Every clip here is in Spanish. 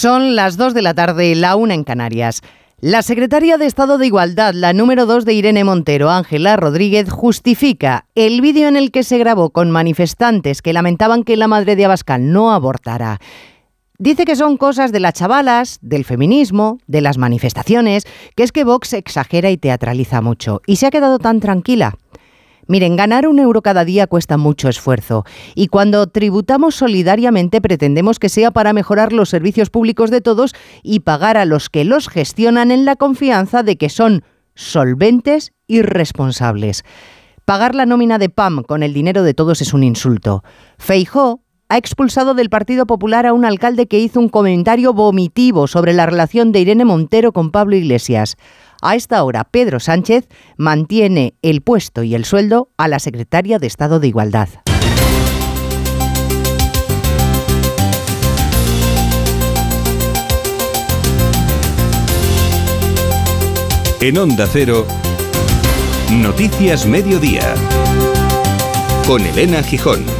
Son las 2 de la tarde, la una en Canarias. La secretaria de Estado de Igualdad, la número 2 de Irene Montero, Ángela Rodríguez, justifica el vídeo en el que se grabó con manifestantes que lamentaban que la madre de Abascal no abortara. Dice que son cosas de las chavalas, del feminismo, de las manifestaciones, que es que Vox exagera y teatraliza mucho. Y se ha quedado tan tranquila. Miren, ganar un euro cada día cuesta mucho esfuerzo y cuando tributamos solidariamente pretendemos que sea para mejorar los servicios públicos de todos y pagar a los que los gestionan en la confianza de que son solventes y responsables. Pagar la nómina de PAM con el dinero de todos es un insulto. Feijó ha expulsado del Partido Popular a un alcalde que hizo un comentario vomitivo sobre la relación de Irene Montero con Pablo Iglesias. A esta hora, Pedro Sánchez mantiene el puesto y el sueldo a la secretaria de Estado de Igualdad. En Onda Cero, Noticias Mediodía, con Elena Gijón.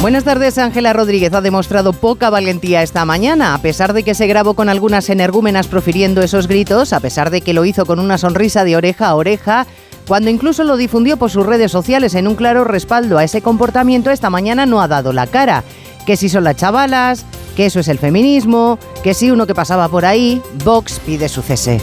Buenas tardes, Ángela Rodríguez ha demostrado poca valentía esta mañana, a pesar de que se grabó con algunas energúmenas profiriendo esos gritos, a pesar de que lo hizo con una sonrisa de oreja a oreja, cuando incluso lo difundió por sus redes sociales en un claro respaldo a ese comportamiento, esta mañana no ha dado la cara. Que si son las chavalas, que eso es el feminismo, que si uno que pasaba por ahí, Vox pide su cese.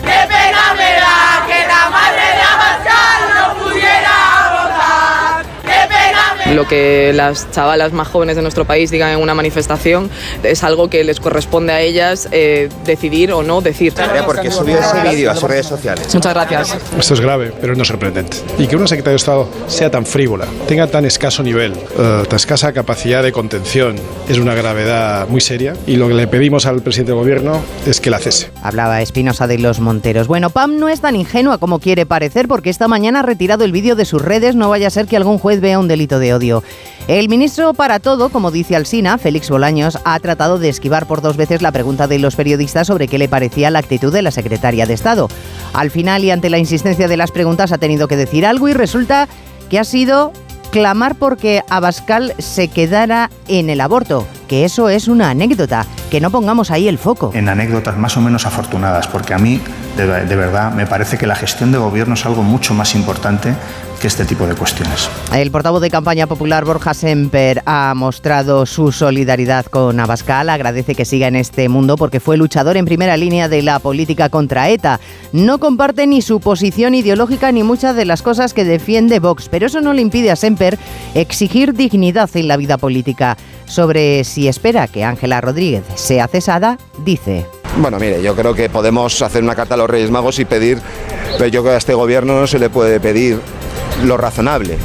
Lo que las chavalas más jóvenes de nuestro país digan en una manifestación es algo que les corresponde a ellas eh, decidir o no decir. Porque subió ese vídeo a sus redes sociales. Muchas gracias. Esto es grave, pero no sorprendente. Y que una secretaria de Estado sea tan frívola, tenga tan escaso nivel, uh, tan escasa capacidad de contención, es una gravedad muy seria. Y lo que le pedimos al presidente del gobierno es que la cese. Hablaba Espinosa de los Monteros. Bueno, Pam no es tan ingenua como quiere parecer, porque esta mañana ha retirado el vídeo de sus redes. No vaya a ser que algún juez vea un delito de odio. El ministro para todo, como dice Alsina, Félix Bolaños, ha tratado de esquivar por dos veces la pregunta de los periodistas sobre qué le parecía la actitud de la secretaria de Estado. Al final y ante la insistencia de las preguntas ha tenido que decir algo y resulta que ha sido clamar porque Abascal se quedara en el aborto, que eso es una anécdota, que no pongamos ahí el foco. En anécdotas más o menos afortunadas, porque a mí, de, de verdad, me parece que la gestión de gobierno es algo mucho más importante que este tipo de cuestiones. El portavoz de campaña popular Borja Semper ha mostrado su solidaridad con Abascal, agradece que siga en este mundo porque fue luchador en primera línea de la política contra ETA. No comparte ni su posición ideológica ni muchas de las cosas que defiende Vox, pero eso no le impide a Semper exigir dignidad en la vida política. Sobre si espera que Ángela Rodríguez sea cesada, dice. Bueno, mire, yo creo que podemos hacer una carta a los Reyes Magos y pedir, pero yo creo que a este gobierno no se le puede pedir lo razonable.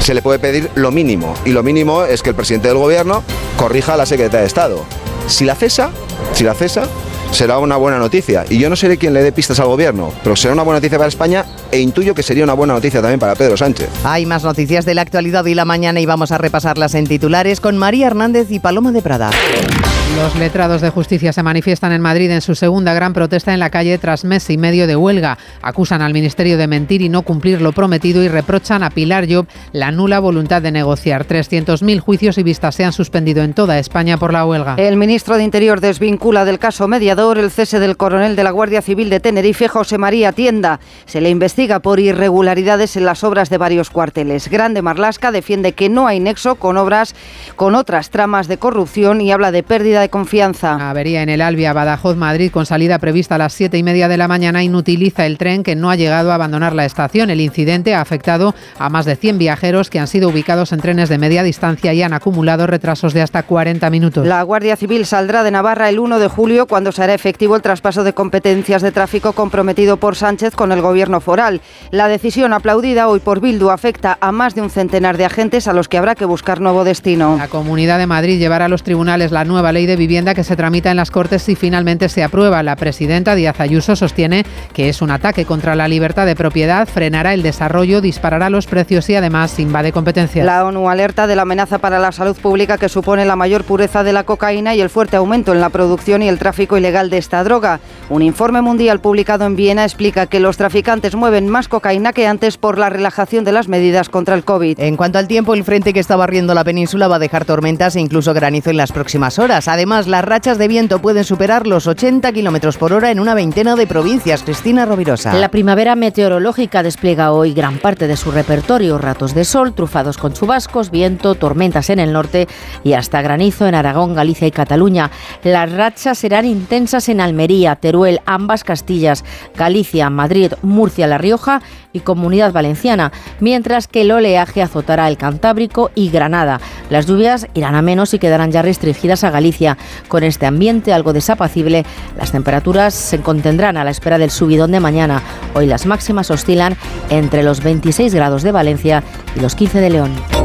Se le puede pedir lo mínimo. Y lo mínimo es que el presidente del gobierno corrija a la secretaria de Estado. Si la cesa, si la cesa, será una buena noticia. Y yo no seré quien le dé pistas al gobierno, pero será una buena noticia para España e intuyo que sería una buena noticia también para Pedro Sánchez. Hay más noticias de la actualidad y la mañana y vamos a repasarlas en titulares con María Hernández y Paloma de Prada. Los letrados de justicia se manifiestan en Madrid en su segunda gran protesta en la calle tras mes y medio de huelga. Acusan al Ministerio de mentir y no cumplir lo prometido y reprochan a Pilar Job la nula voluntad de negociar. 300.000 juicios y vistas se han suspendido en toda España por la huelga. El ministro de Interior desvincula del caso mediador el cese del coronel de la Guardia Civil de Tenerife, José María Tienda. Se le investiga por irregularidades en las obras de varios cuarteles. Grande Marlasca defiende que no hay nexo con obras con otras tramas de corrupción y habla de pérdida de confianza. Avería en el Albia Badajoz Madrid con salida prevista a las siete y media de la mañana inutiliza el tren que no ha llegado a abandonar la estación. El incidente ha afectado a más de 100 viajeros que han sido ubicados en trenes de media distancia y han acumulado retrasos de hasta 40 minutos. La Guardia Civil saldrá de Navarra el 1 de julio cuando se hará efectivo el traspaso de competencias de tráfico comprometido por Sánchez con el gobierno foral. La decisión aplaudida hoy por Bildu afecta a más de un centenar de agentes a los que habrá que buscar nuevo destino. La Comunidad de Madrid llevará a los tribunales la nueva ley de vivienda que se tramita en las Cortes si finalmente se aprueba. La presidenta Díaz Ayuso sostiene que es un ataque contra la libertad de propiedad, frenará el desarrollo, disparará los precios y además invade competencias. La ONU alerta de la amenaza para la salud pública que supone la mayor pureza de la cocaína y el fuerte aumento en la producción y el tráfico ilegal de esta droga. Un informe mundial publicado en Viena explica que los traficantes mueven más cocaína que antes por la relajación de las medidas contra el COVID. En cuanto al tiempo, el frente que está barriendo la península va a dejar tormentas e incluso granizo en las próximas horas. Además, las rachas de viento pueden superar los 80 kilómetros por hora en una veintena de provincias. Cristina Rovirosa. La primavera meteorológica despliega hoy gran parte de su repertorio: ratos de sol, trufados con chubascos, viento, tormentas en el norte y hasta granizo en Aragón, Galicia y Cataluña. Las rachas serán intensas en Almería, Teruel, ambas Castillas, Galicia, Madrid, Murcia, La Rioja y Comunidad Valenciana, mientras que el oleaje azotará el Cantábrico y Granada. Las lluvias irán a menos y quedarán ya restringidas a Galicia. Con este ambiente algo desapacible, las temperaturas se contendrán a la espera del subidón de mañana. Hoy las máximas oscilan entre los 26 grados de Valencia y los 15 de León.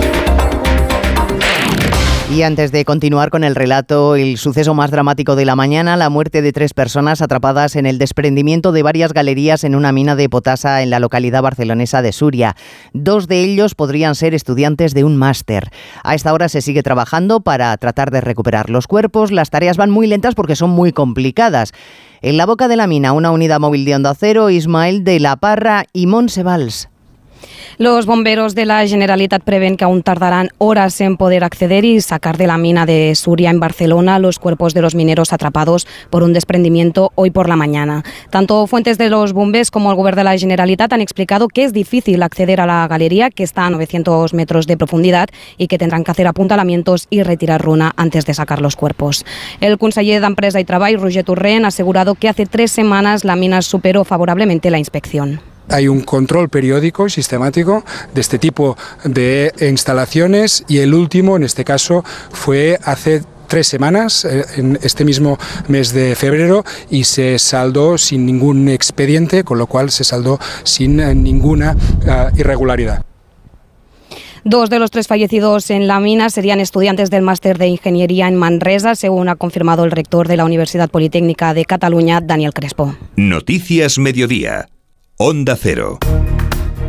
Y antes de continuar con el relato, el suceso más dramático de la mañana, la muerte de tres personas atrapadas en el desprendimiento de varias galerías en una mina de potasa en la localidad barcelonesa de Suria. Dos de ellos podrían ser estudiantes de un máster. A esta hora se sigue trabajando para tratar de recuperar los cuerpos. Las tareas van muy lentas porque son muy complicadas. En la boca de la mina, una unidad móvil de Onda Cero, Ismael de la Parra y Monsevals. Los bomberos de la Generalitat prevén que aún tardarán horas en poder acceder y sacar de la mina de Suria en Barcelona los cuerpos de los mineros atrapados por un desprendimiento hoy por la mañana. Tanto fuentes de los bomberos como el gobierno de la Generalitat han explicado que es difícil acceder a la galería, que está a 900 metros de profundidad y que tendrán que hacer apuntalamientos y retirar runa antes de sacar los cuerpos. El conseller d'Empresa y Trabajo, Roger Turren, ha asegurado que hace tres semanas la mina superó favorablemente la inspección. Hay un control periódico y sistemático de este tipo de instalaciones y el último, en este caso, fue hace tres semanas, eh, en este mismo mes de febrero, y se saldó sin ningún expediente, con lo cual se saldó sin eh, ninguna uh, irregularidad. Dos de los tres fallecidos en la mina serían estudiantes del máster de Ingeniería en Manresa, según ha confirmado el rector de la Universidad Politécnica de Cataluña, Daniel Crespo. Noticias Mediodía. Onda Cero.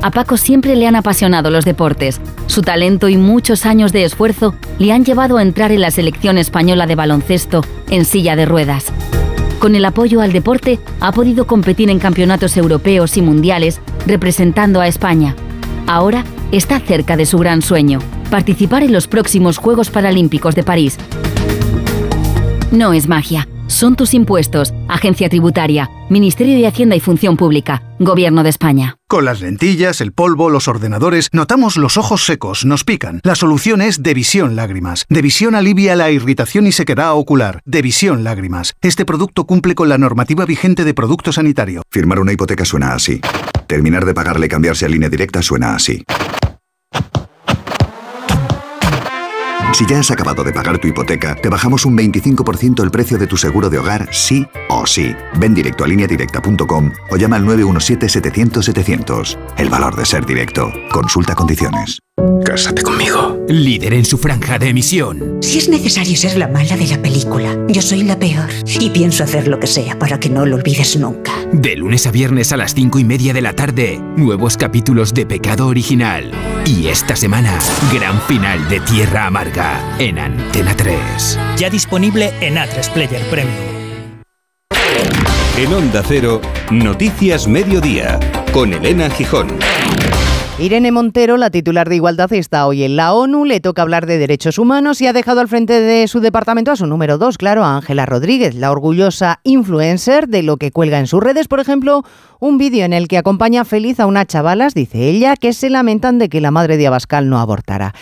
A Paco siempre le han apasionado los deportes. Su talento y muchos años de esfuerzo le han llevado a entrar en la selección española de baloncesto en silla de ruedas. Con el apoyo al deporte ha podido competir en campeonatos europeos y mundiales representando a España. Ahora está cerca de su gran sueño, participar en los próximos Juegos Paralímpicos de París. No es magia, son tus impuestos, Agencia Tributaria, Ministerio de Hacienda y Función Pública, Gobierno de España. Con las lentillas, el polvo, los ordenadores, notamos los ojos secos, nos pican. La solución es Devisión Lágrimas. Devisión alivia la irritación y sequedad ocular. Devisión Lágrimas. Este producto cumple con la normativa vigente de producto sanitario. Firmar una hipoteca suena así. Terminar de pagarle y cambiarse a línea directa suena así. Si ya has acabado de pagar tu hipoteca, te bajamos un 25% el precio de tu seguro de hogar, sí o sí. Ven directo a lineadirecta.com o llama al 917-700-700. El valor de ser directo. Consulta condiciones. Cásate conmigo. Líder en su franja de emisión. Si es necesario ser la mala de la película, yo soy la peor. Y pienso hacer lo que sea para que no lo olvides nunca. De lunes a viernes a las cinco y media de la tarde, nuevos capítulos de Pecado Original. Y esta semana, gran final de Tierra Amarga en Antena 3. Ya disponible en A3 Player Premium. En Onda Cero, Noticias Mediodía, con Elena Gijón. Irene Montero, la titular de Igualdad, está hoy en la ONU, le toca hablar de derechos humanos y ha dejado al frente de su departamento a su número dos, claro, a Ángela Rodríguez, la orgullosa influencer de lo que cuelga en sus redes, por ejemplo, un vídeo en el que acompaña feliz a unas chavalas, dice ella, que se lamentan de que la madre de Abascal no abortara.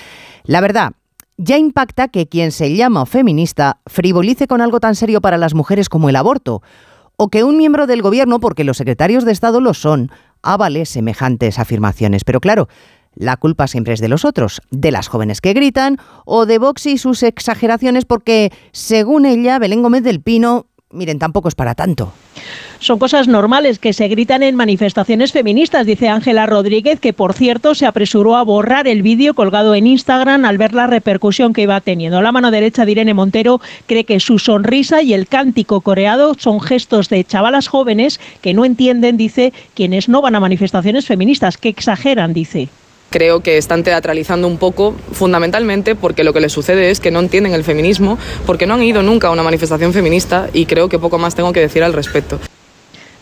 La verdad, ya impacta que quien se llama feminista frivolice con algo tan serio para las mujeres como el aborto, o que un miembro del gobierno, porque los secretarios de Estado lo son, avale semejantes afirmaciones. Pero claro, la culpa siempre es de los otros, de las jóvenes que gritan o de Vox y sus exageraciones porque, según ella, Belén Gómez del Pino miren, tampoco es para tanto. Son cosas normales que se gritan en manifestaciones feministas, dice Ángela Rodríguez, que por cierto se apresuró a borrar el vídeo colgado en Instagram al ver la repercusión que iba teniendo. La mano derecha de Irene Montero cree que su sonrisa y el cántico coreado son gestos de chavalas jóvenes que no entienden, dice, quienes no van a manifestaciones feministas, que exageran, dice creo que están teatralizando un poco, fundamentalmente porque lo que les sucede es que no entienden el feminismo, porque no han ido nunca a una manifestación feminista y creo que poco más tengo que decir al respecto.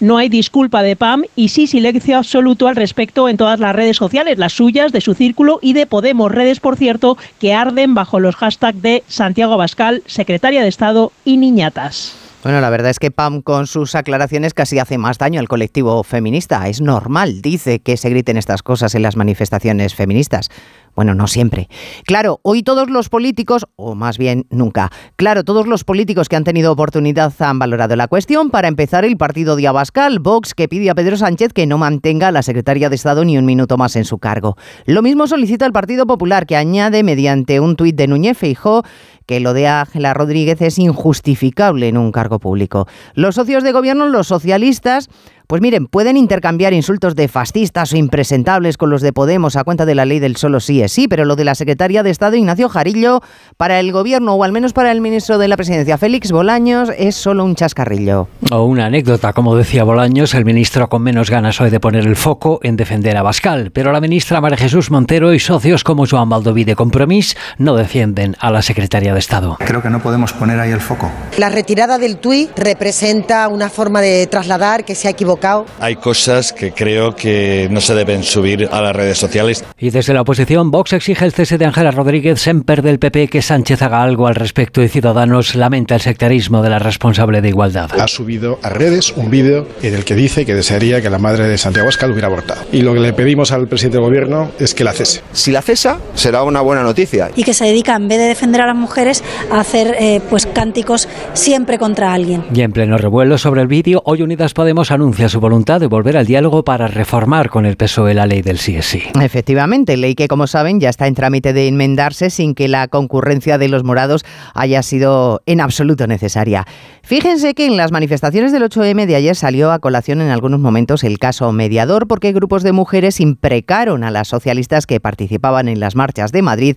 No hay disculpa de PAM y sí silencio absoluto al respecto en todas las redes sociales, las suyas, de su círculo y de Podemos, redes, por cierto, que arden bajo los hashtags de Santiago Abascal, secretaria de Estado y Niñatas. Bueno, la verdad es que Pam con sus aclaraciones casi hace más daño al colectivo feminista. Es normal, dice, que se griten estas cosas en las manifestaciones feministas. Bueno, no siempre. Claro, hoy todos los políticos, o más bien nunca, claro, todos los políticos que han tenido oportunidad han valorado la cuestión. Para empezar, el partido de Abascal, Vox, que pide a Pedro Sánchez que no mantenga a la secretaria de Estado ni un minuto más en su cargo. Lo mismo solicita el Partido Popular, que añade mediante un tuit de Núñez Feijó que lo de Ángela Rodríguez es injustificable en un cargo público. Los socios de gobierno, los socialistas, pues miren, pueden intercambiar insultos de fascistas o impresentables con los de Podemos a cuenta de la ley del solo sí es sí, pero lo de la secretaria de Estado Ignacio Jarillo para el gobierno o al menos para el ministro de la Presidencia Félix Bolaños es solo un chascarrillo. O una anécdota, como decía Bolaños, el ministro con menos ganas hoy de poner el foco en defender a Bascal, pero la ministra María Jesús Montero y socios como Joan Baldoví de Compromís no defienden a la secretaria de Estado. Creo que no podemos poner ahí el foco. La retirada del tuit representa una forma de trasladar que se ha equivocado hay cosas que creo que no se deben subir a las redes sociales. Y desde la oposición, Vox exige el cese de Ángela Rodríguez, Semper del PP, que Sánchez haga algo al respecto y Ciudadanos lamenta el sectarismo de la responsable de igualdad. Ha subido a redes un vídeo en el que dice que desearía que la madre de Santiago Abascal hubiera abortado. Y lo que le pedimos al presidente del gobierno es que la cese. Si la cesa, será una buena noticia. Y que se dedica, en vez de defender a las mujeres, a hacer eh, pues cánticos siempre contra alguien. Y en pleno revuelo sobre el vídeo, hoy Unidas Podemos anuncia su voluntad de volver al diálogo para reformar con el PSOE la ley del sí es sí. Efectivamente, ley que como saben ya está en trámite de enmendarse sin que la concurrencia de los morados haya sido en absoluto necesaria. Fíjense que en las manifestaciones del 8M de ayer salió a colación en algunos momentos el caso mediador porque grupos de mujeres imprecaron a las socialistas que participaban en las marchas de Madrid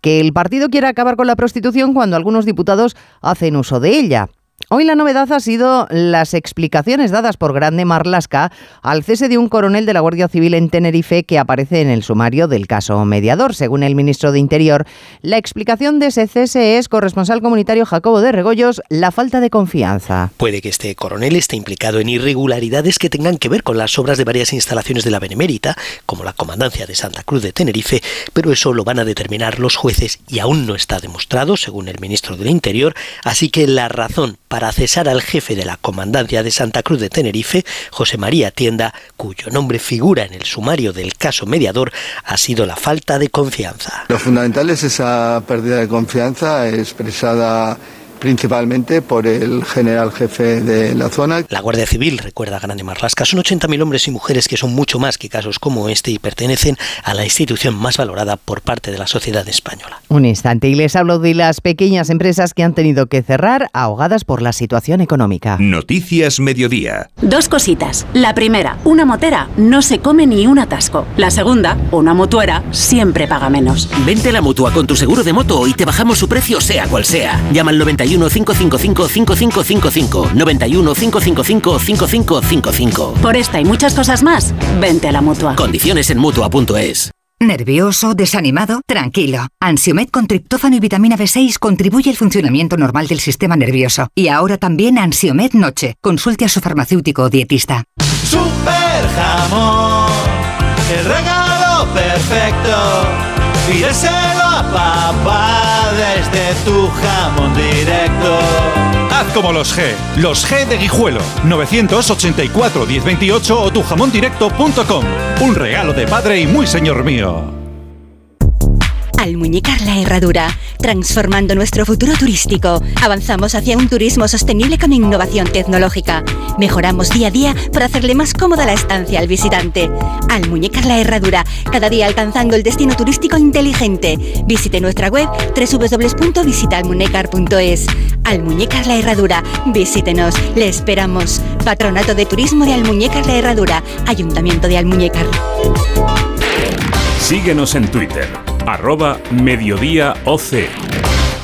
que el partido quiere acabar con la prostitución cuando algunos diputados hacen uso de ella. Hoy la novedad ha sido las explicaciones dadas por Grande Marlasca al cese de un coronel de la Guardia Civil en Tenerife que aparece en el sumario del caso mediador. Según el ministro de Interior, la explicación de ese cese es, corresponsal comunitario Jacobo de Regoyos, la falta de confianza. Puede que este coronel esté implicado en irregularidades que tengan que ver con las obras de varias instalaciones de la Benemérita, como la Comandancia de Santa Cruz de Tenerife, pero eso lo van a determinar los jueces y aún no está demostrado, según el ministro del Interior, así que la razón para cesar al jefe de la Comandancia de Santa Cruz de Tenerife, José María Tienda, cuyo nombre figura en el sumario del caso mediador, ha sido la falta de confianza. Lo fundamental es esa pérdida de confianza expresada principalmente por el general jefe de la zona. La Guardia Civil, recuerda Grande Marlasca, son 80.000 hombres y mujeres que son mucho más que casos como este y pertenecen a la institución más valorada por parte de la sociedad española. Un instante y les hablo de las pequeñas empresas que han tenido que cerrar ahogadas por la situación económica. Noticias Mediodía. Dos cositas. La primera, una motera no se come ni un atasco. La segunda, una motuera siempre paga menos. Vente a la mutua con tu seguro de moto y te bajamos su precio sea cual sea. Llama al 90 91 555 5555 91 555 5555. Por esta y muchas cosas más, vente a la mutua. Condiciones en mutua.es. ¿Nervioso? ¿Desanimado? Tranquilo. Ansiomed con triptófano y vitamina B6 contribuye al funcionamiento normal del sistema nervioso. Y ahora también Ansiomed Noche. Consulte a su farmacéutico o dietista. Super jamón, el regalo perfecto. Pídeselo a papá desde tu jamón directo. Haz como los G, los G de Guijuelo, 984-1028 o tujamondirecto.com. Un regalo de padre y muy señor mío. Almuñécar la Herradura, transformando nuestro futuro turístico. Avanzamos hacia un turismo sostenible con innovación tecnológica. Mejoramos día a día para hacerle más cómoda la estancia al visitante. Almuñécar la Herradura, cada día alcanzando el destino turístico inteligente. Visite nuestra web www.visitaalmunecar.es. Almuñécar la Herradura, visítenos, le esperamos. Patronato de Turismo de Almuñécar la Herradura, Ayuntamiento de Almuñécar. Síguenos en Twitter, arroba mediodíaoc.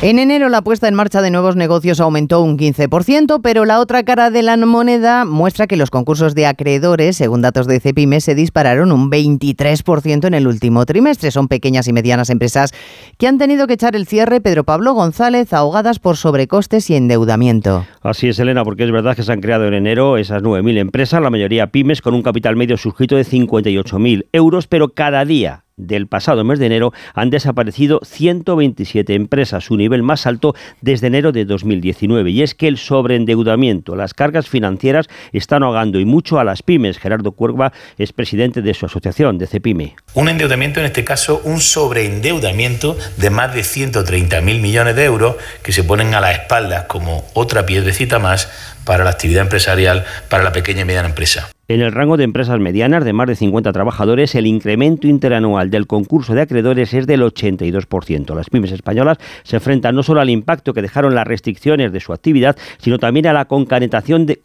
En enero la puesta en marcha de nuevos negocios aumentó un 15%, pero la otra cara de la moneda muestra que los concursos de acreedores, según datos de Cepime, se dispararon un 23% en el último trimestre. Son pequeñas y medianas empresas que han tenido que echar el cierre, Pedro Pablo González, ahogadas por sobrecostes y endeudamiento. Así es, Elena, porque es verdad que se han creado en enero esas 9.000 empresas, la mayoría pymes, con un capital medio suscrito de 58.000 euros, pero cada día del pasado mes de enero han desaparecido 127 empresas, su nivel más alto desde enero de 2019. Y es que el sobreendeudamiento, las cargas financieras están ahogando y mucho a las pymes. Gerardo Cuerva es presidente de su asociación, de CEPIME. Un endeudamiento, en este caso, un sobreendeudamiento de más de 130.000 millones de euros que se ponen a la espalda como otra piedrecita más para la actividad empresarial, para la pequeña y mediana empresa. En el rango de empresas medianas de más de 50 trabajadores, el incremento interanual del concurso de acreedores es del 82%. Las pymes españolas se enfrentan no solo al impacto que dejaron las restricciones de su actividad, sino también a la concatenación de,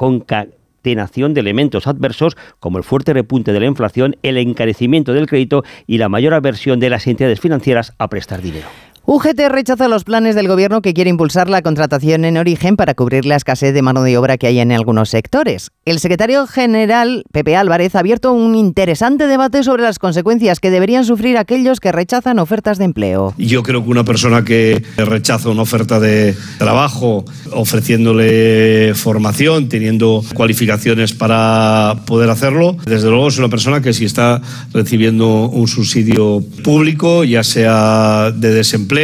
de elementos adversos como el fuerte repunte de la inflación, el encarecimiento del crédito y la mayor aversión de las entidades financieras a prestar dinero. UGT rechaza los planes del gobierno que quiere impulsar la contratación en origen para cubrir la escasez de mano de obra que hay en algunos sectores. El secretario general, Pepe Álvarez, ha abierto un interesante debate sobre las consecuencias que deberían sufrir aquellos que rechazan ofertas de empleo. Yo creo que una persona que rechaza una oferta de trabajo ofreciéndole formación, teniendo cualificaciones para poder hacerlo, desde luego es una persona que si está recibiendo un subsidio público, ya sea de desempleo,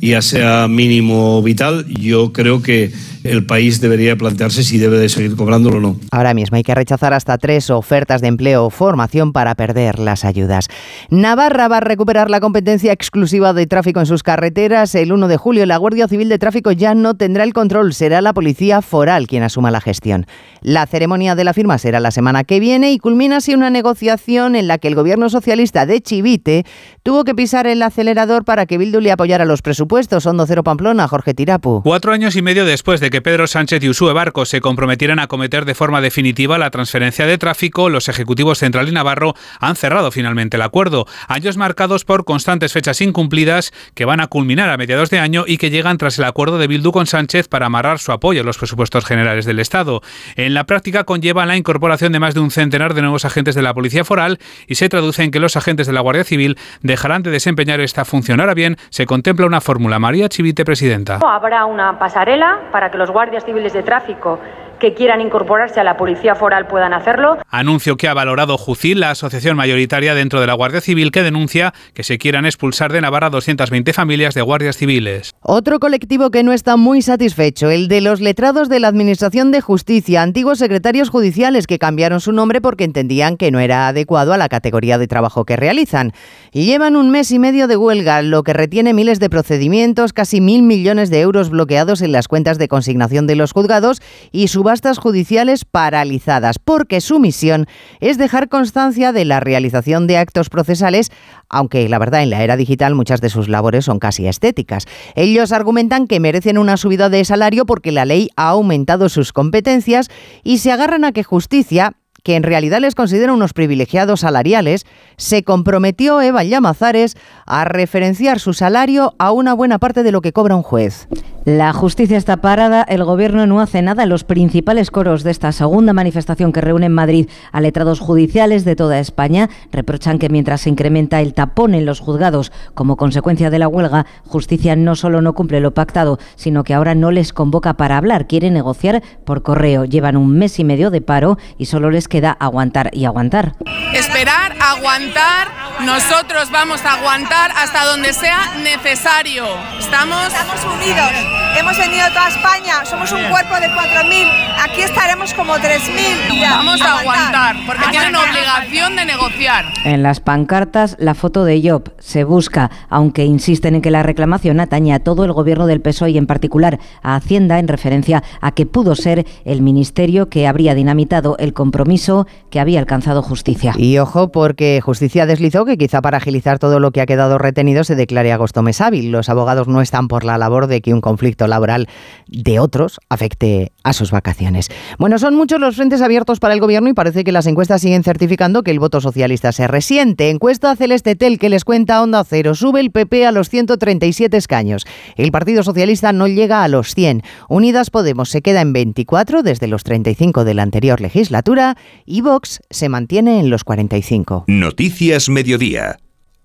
ya sea mínimo vital, yo creo que el país debería plantearse si debe de seguir cobrándolo o no. Ahora mismo hay que rechazar hasta tres ofertas de empleo o formación para perder las ayudas. Navarra va a recuperar la competencia exclusiva de tráfico en sus carreteras. El 1 de julio la Guardia Civil de Tráfico ya no tendrá el control, será la Policía Foral quien asuma la gestión. La ceremonia de la firma será la semana que viene y culmina así una negociación en la que el gobierno socialista de Chivite tuvo que pisar el acelerador para que Bildu le apoyara los presupuestos. Hondo Cero Pamplona, Jorge Tirapu. Cuatro años y medio después de que Pedro Sánchez y Usue Barco se comprometieran a acometer de forma definitiva la transferencia de tráfico, los ejecutivos central y Navarro han cerrado finalmente el acuerdo. Años marcados por constantes fechas incumplidas que van a culminar a mediados de año y que llegan tras el acuerdo de Bildu con Sánchez para amarrar su apoyo a los presupuestos generales del Estado. En la práctica conlleva la incorporación de más de un centenar de nuevos agentes de la Policía Foral y se traduce en que los agentes de la Guardia Civil dejarán de desempeñar esta función. Ahora bien, se contempla una fórmula. María Chivite, presidenta. Habrá una pasarela para que los guardias civiles de tráfico que quieran incorporarse a la Policía Foral puedan hacerlo. Anuncio que ha valorado Jucil, la asociación mayoritaria dentro de la Guardia Civil, que denuncia que se quieran expulsar de Navarra 220 familias de guardias civiles. Otro colectivo que no está muy satisfecho, el de los letrados de la Administración de Justicia, antiguos secretarios judiciales que cambiaron su nombre porque entendían que no era adecuado a la categoría de trabajo que realizan. Y llevan un mes y medio de huelga, lo que retiene miles de procedimientos, casi mil millones de euros bloqueados en las cuentas de consignación de los juzgados y subastas judiciales paralizadas, porque su misión es dejar constancia de la realización de actos procesales, aunque la verdad en la era digital muchas de sus labores son casi estéticas. Ellos argumentan que merecen una subida de salario porque la ley ha aumentado sus competencias y se agarran a que justicia que en realidad les considera unos privilegiados salariales, se comprometió Eva Llamazares a referenciar su salario a una buena parte de lo que cobra un juez. La justicia está parada, el gobierno no hace nada. Los principales coros de esta segunda manifestación que reúne en Madrid a letrados judiciales de toda España reprochan que mientras se incrementa el tapón en los juzgados como consecuencia de la huelga, justicia no solo no cumple lo pactado, sino que ahora no les convoca para hablar, quiere negociar por correo. Llevan un mes y medio de paro y solo les queda aguantar y aguantar. Esperar aguantar, nosotros vamos a aguantar hasta donde sea necesario. Estamos, Estamos unidos. Hemos venido a toda España. Somos un cuerpo de 4.000. Aquí estaremos como 3.000. vamos a aguantar porque tienen obligación de negociar. En las pancartas, la foto de Job se busca, aunque insisten en que la reclamación atañe a todo el gobierno del PSOE y en particular a Hacienda en referencia a que pudo ser el ministerio que habría dinamitado el compromiso que había alcanzado justicia. Y ojo, porque Justicia deslizó que quizá para agilizar todo lo que ha quedado retenido se declare agosto mes hábil. Los abogados no están por la labor de que un conflicto laboral de otros afecte a sus vacaciones. Bueno, son muchos los frentes abiertos para el gobierno y parece que las encuestas siguen certificando que el voto socialista se resiente. Encuesta Celeste Tel que les cuenta Onda Cero. Sube el PP a los 137 escaños. El Partido Socialista no llega a los 100. Unidas Podemos se queda en 24 desde los 35 de la anterior legislatura y Vox se mantiene en los 45. Noticias Mediodía.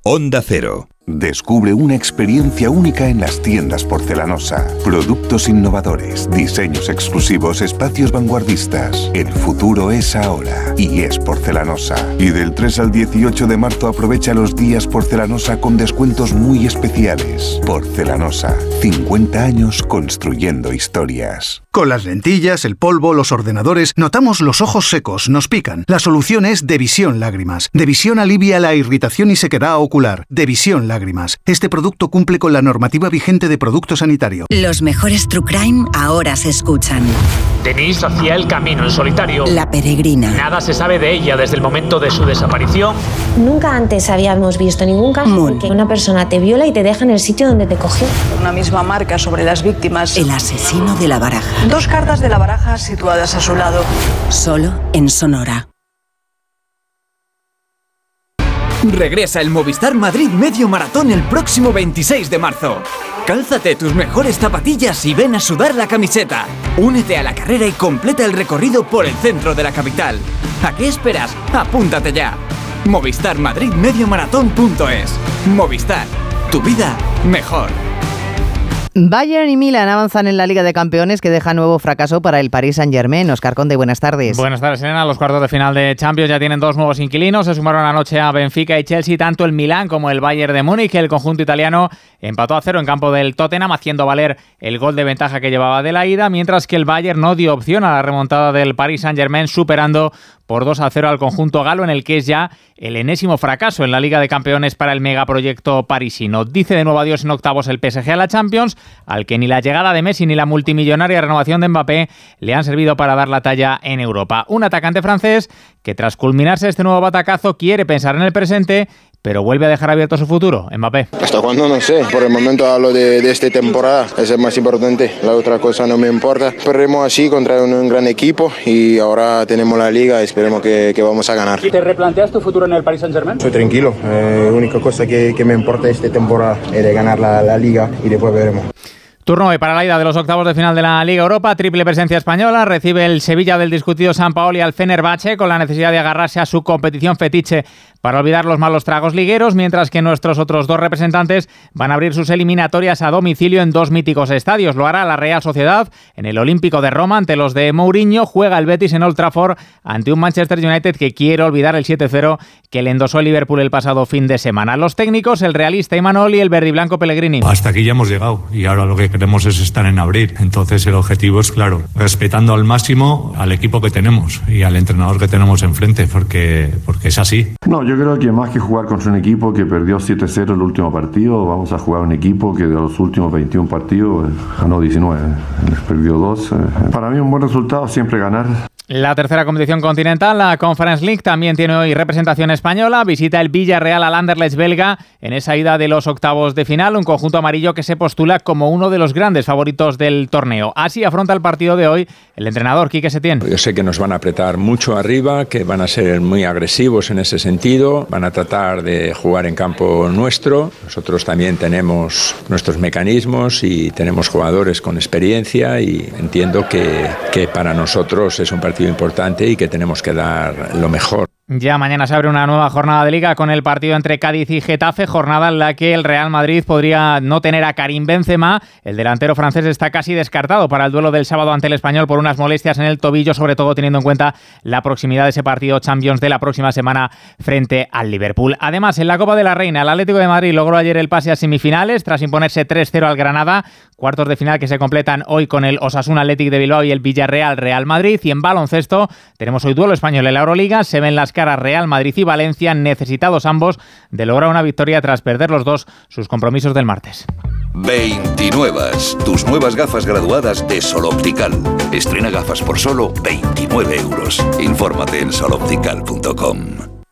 Onda Cero. Descubre una experiencia única en las tiendas porcelanosa. Productos innovadores, diseños exclusivos, espacios vanguardistas. El futuro es ahora y es porcelanosa. Y del 3 al 18 de marzo aprovecha los días porcelanosa con descuentos muy especiales. Porcelanosa, 50 años construyendo historias. Con las lentillas, el polvo, los ordenadores, notamos los ojos secos, nos pican. La solución es Devisión Lágrimas. Devisión alivia la irritación y sequedad ocular. Devisión Lágrimas. Este producto cumple con la normativa vigente de producto sanitario. Los mejores True Crime ahora se escuchan. Denise hacía el camino en solitario. La peregrina. Nada se sabe de ella desde el momento de su desaparición. Nunca antes habíamos visto ningún caso en que una persona te viola y te deja en el sitio donde te cogió. Una misma marca sobre las víctimas. El asesino de la baraja. Dos cartas de la baraja situadas a su lado. Solo en Sonora. Regresa el Movistar Madrid Medio Maratón el próximo 26 de marzo. Cálzate tus mejores zapatillas y ven a sudar la camiseta. Únete a la carrera y completa el recorrido por el centro de la capital. ¿A qué esperas? Apúntate ya. Movistar Madrid Medio Maratón.es. Movistar. Tu vida mejor. Bayern y Milan avanzan en la Liga de Campeones que deja nuevo fracaso para el Paris Saint-Germain. Oscar Conde, buenas tardes. Buenas tardes, Elena. Los cuartos de final de Champions ya tienen dos nuevos inquilinos. Se sumaron anoche a Benfica y Chelsea, tanto el Milán como el Bayern de Múnich. El conjunto italiano empató a cero en campo del Tottenham, haciendo valer el gol de ventaja que llevaba de la ida, mientras que el Bayern no dio opción a la remontada del Paris Saint-Germain, superando por 2 a 0 al conjunto galo, en el que es ya el enésimo fracaso en la Liga de Campeones para el megaproyecto parisino. Dice de nuevo adiós en octavos el PSG a la Champions, al que ni la llegada de Messi ni la multimillonaria renovación de Mbappé le han servido para dar la talla en Europa. Un atacante francés que tras culminarse este nuevo batacazo quiere pensar en el presente pero vuelve a dejar abierto su futuro, Mbappé. Hasta cuándo no sé, por el momento hablo de, de esta temporada, es el más importante, la otra cosa no me importa. Perdemos así contra un, un gran equipo y ahora tenemos la liga, esperemos que, que, vamos a ganar. ¿Te replanteas tu futuro en el Paris Saint Germain? Soy tranquilo, eh, la única cosa que, que, me importa esta temporada es de ganar la, la liga y después veremos. Turno hoy para la ida de los octavos de final de la Liga Europa, triple presencia española, recibe el Sevilla del discutido San Paoli al Fenerbahce con la necesidad de agarrarse a su competición fetiche para olvidar los malos tragos ligueros, mientras que nuestros otros dos representantes van a abrir sus eliminatorias a domicilio en dos míticos estadios. Lo hará la Real Sociedad en el Olímpico de Roma ante los de Mourinho, juega el Betis en Old Trafford ante un Manchester United que quiere olvidar el 7-0 que le endosó el Liverpool el pasado fin de semana. Los técnicos, el realista Imanol y el verdiblanco Pellegrini. Hasta aquí ya hemos llegado y ahora lo que queremos es estar en abrir. Entonces el objetivo es claro, respetando al máximo al equipo que tenemos y al entrenador que tenemos enfrente, porque, porque es así. No, yo creo que más que jugar contra un equipo que perdió 7-0 el último partido, vamos a jugar un equipo que de los últimos 21 partidos ganó 19, les perdió 2. Para mí un buen resultado siempre ganar. La tercera competición continental, la Conference League, también tiene hoy representación española. Visita el Villarreal al Anderlecht belga en esa ida de los octavos de final, un conjunto amarillo que se postula como uno de los grandes favoritos del torneo. Así afronta el partido de hoy el entrenador Quique Setién. Yo sé que nos van a apretar mucho arriba, que van a ser muy agresivos en ese sentido, van a tratar de jugar en campo nuestro. Nosotros también tenemos nuestros mecanismos y tenemos jugadores con experiencia y entiendo que, que para nosotros es un partido importante y que tenemos que dar lo mejor. Ya mañana se abre una nueva jornada de liga con el partido entre Cádiz y Getafe, jornada en la que el Real Madrid podría no tener a Karim Benzema. El delantero francés está casi descartado para el duelo del sábado ante el español por unas molestias en el tobillo, sobre todo teniendo en cuenta la proximidad de ese partido Champions de la próxima semana frente al Liverpool. Además, en la Copa de la Reina, el Atlético de Madrid logró ayer el pase a semifinales tras imponerse 3-0 al Granada, cuartos de final que se completan hoy con el Osasuna Athletic de Bilbao y el Villarreal Real Madrid. Y en baloncesto tenemos hoy duelo español en la Euroliga, se ven las caras Real Madrid y Valencia, necesitados ambos de lograr una victoria tras perder los dos sus compromisos del martes. 29. Tus nuevas gafas graduadas de Sol Optical. Estrena gafas por solo 29 euros. Infórmate en soloptical.com.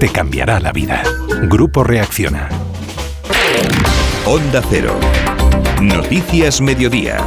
te cambiará la vida. Grupo Reacciona. Onda Cero. Noticias Mediodía.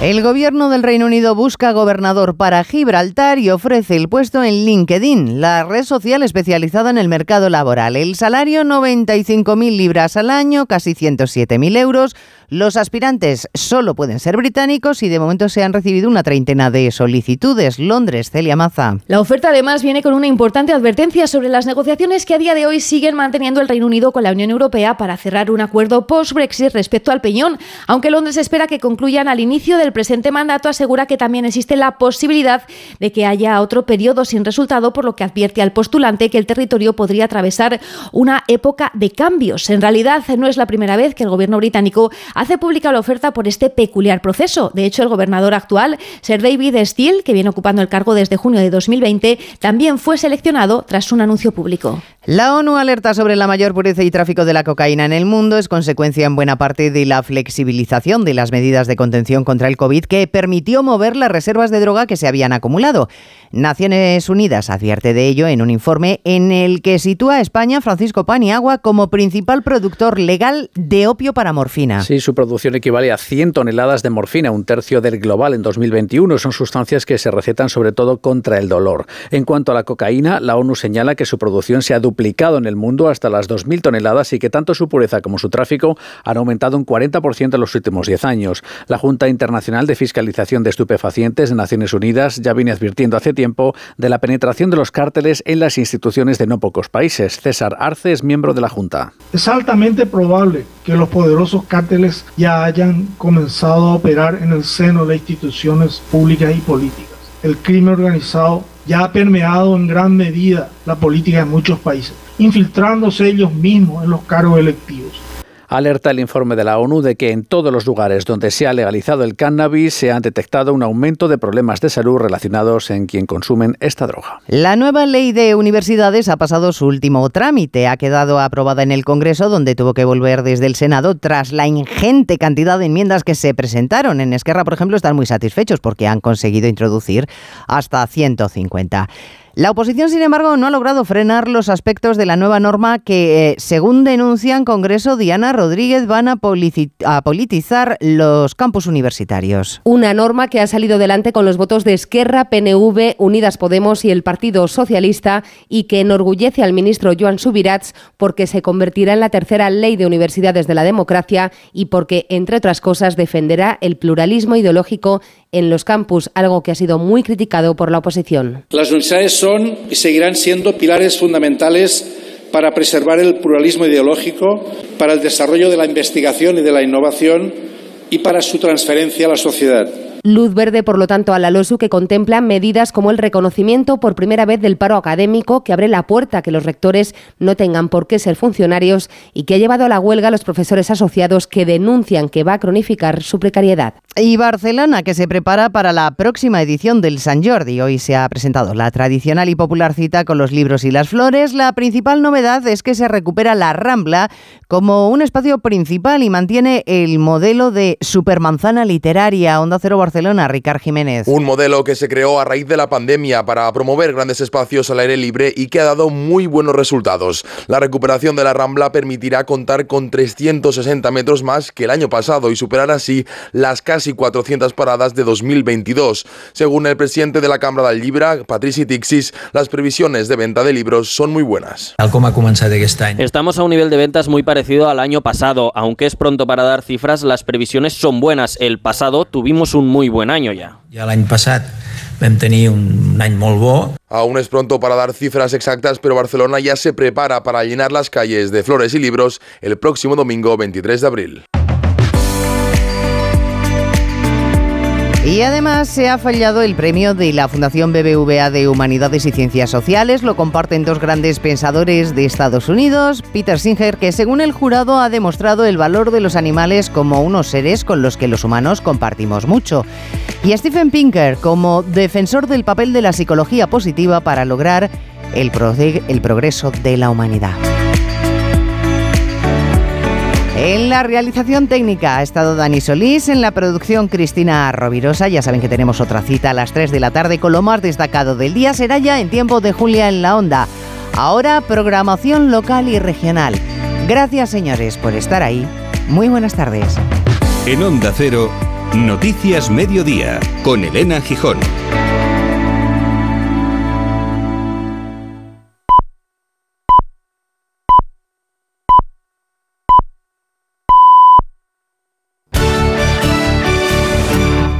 El gobierno del Reino Unido busca gobernador para Gibraltar y ofrece el puesto en LinkedIn, la red social especializada en el mercado laboral. El salario 95.000 libras al año, casi 107.000 euros. Los aspirantes solo pueden ser británicos y de momento se han recibido una treintena de solicitudes. Londres, Celia Maza. La oferta además viene con una importante advertencia sobre las negociaciones que a día de hoy siguen manteniendo el Reino Unido con la Unión Europea para cerrar un acuerdo post-Brexit respecto al peñón. Aunque Londres espera que concluyan al inicio del presente mandato, asegura que también existe la posibilidad de que haya otro periodo sin resultado, por lo que advierte al postulante que el territorio podría atravesar una época de cambios. En realidad, no es la primera vez que el gobierno británico hace pública la oferta por este peculiar proceso. De hecho, el gobernador actual, Sir David Steele, que viene ocupando el cargo desde junio de 2020, también fue seleccionado tras un anuncio público. La ONU alerta sobre la mayor pureza y tráfico de la cocaína en el mundo. Es consecuencia en buena parte de la flexibilización de las medidas de contención contra el COVID que permitió mover las reservas de droga que se habían acumulado. Naciones Unidas advierte de ello en un informe en el que sitúa a España Francisco Paniagua como principal productor legal de opio para morfina. Sí, su producción equivale a 100 toneladas de morfina, un tercio del global en 2021. Son sustancias que se recetan sobre todo contra el dolor. En cuanto a la cocaína, la ONU señala que su producción se ha duplicado en el mundo hasta las 2.000 toneladas y que tanto su pureza como su tráfico han aumentado un 40% en los últimos 10 años. La Junta Internacional de Fiscalización de Estupefacientes de Naciones Unidas ya viene advirtiendo hace tiempo de la penetración de los cárteles en las instituciones de no pocos países. César Arce es miembro de la Junta. Es altamente probable que los poderosos cárteles ya hayan comenzado a operar en el seno de instituciones públicas y políticas. El crimen organizado ya ha permeado en gran medida la política de muchos países, infiltrándose ellos mismos en los cargos electivos. Alerta el informe de la ONU de que en todos los lugares donde se ha legalizado el cannabis se han detectado un aumento de problemas de salud relacionados en quien consumen esta droga. La nueva ley de universidades ha pasado su último trámite. Ha quedado aprobada en el Congreso, donde tuvo que volver desde el Senado tras la ingente cantidad de enmiendas que se presentaron. En Esquerra, por ejemplo, están muy satisfechos porque han conseguido introducir hasta 150. La oposición, sin embargo, no ha logrado frenar los aspectos de la nueva norma que, eh, según denuncian Congreso, Diana Rodríguez van a, a, politizar los campus universitarios. Una norma que ha salido delante con los votos de Esquerra, PNV, Unidas Podemos y el Partido Socialista y que enorgullece al ministro Joan Subirats porque se convertirá en la tercera ley de universidades de la democracia y porque, entre otras cosas, defenderá el pluralismo ideológico en los campus, algo que ha sido muy criticado por la oposición. Las universidades son y seguirán siendo pilares fundamentales para preservar el pluralismo ideológico, para el desarrollo de la investigación y de la innovación y para su transferencia a la sociedad. Luz verde, por lo tanto, a la LOSU que contempla medidas como el reconocimiento por primera vez del paro académico, que abre la puerta a que los rectores no tengan por qué ser funcionarios y que ha llevado a la huelga a los profesores asociados que denuncian que va a cronificar su precariedad. Y Barcelona, que se prepara para la próxima edición del San Jordi. Hoy se ha presentado la tradicional y popular cita con los libros y las flores. La principal novedad es que se recupera la Rambla como un espacio principal y mantiene el modelo de supermanzana literaria. Onda Cero Barcelona, Ricard Jiménez. Un modelo que se creó a raíz de la pandemia para promover grandes espacios al aire libre y que ha dado muy buenos resultados. La recuperación de la Rambla permitirá contar con 360 metros más que el año pasado y superar así las casi 400 paradas de 2022. Según el presidente de la Cámara del Libra, Patrici Tixis, las previsiones de venta de libros son muy buenas. Estamos a un nivel de ventas muy parecido al año pasado, aunque es pronto para dar cifras, las previsiones son buenas. El pasado tuvimos un muy buen año ya. Ja l'any passat vam tenir un any molt bo. Aún es pronto para dar cifras exactas, pero Barcelona ya se prepara para llenar las calles de flores y libros el próximo domingo 23 de abril. Y además se ha fallado el premio de la Fundación BBVA de Humanidades y Ciencias Sociales. Lo comparten dos grandes pensadores de Estados Unidos. Peter Singer, que según el jurado ha demostrado el valor de los animales como unos seres con los que los humanos compartimos mucho. Y Stephen Pinker como defensor del papel de la psicología positiva para lograr el progreso de la humanidad. En la realización técnica ha estado Dani Solís, en la producción Cristina Rovirosa. Ya saben que tenemos otra cita a las 3 de la tarde con lo más destacado del día. Será ya en tiempo de Julia en la Onda. Ahora programación local y regional. Gracias señores por estar ahí. Muy buenas tardes. En Onda Cero, Noticias Mediodía, con Elena Gijón.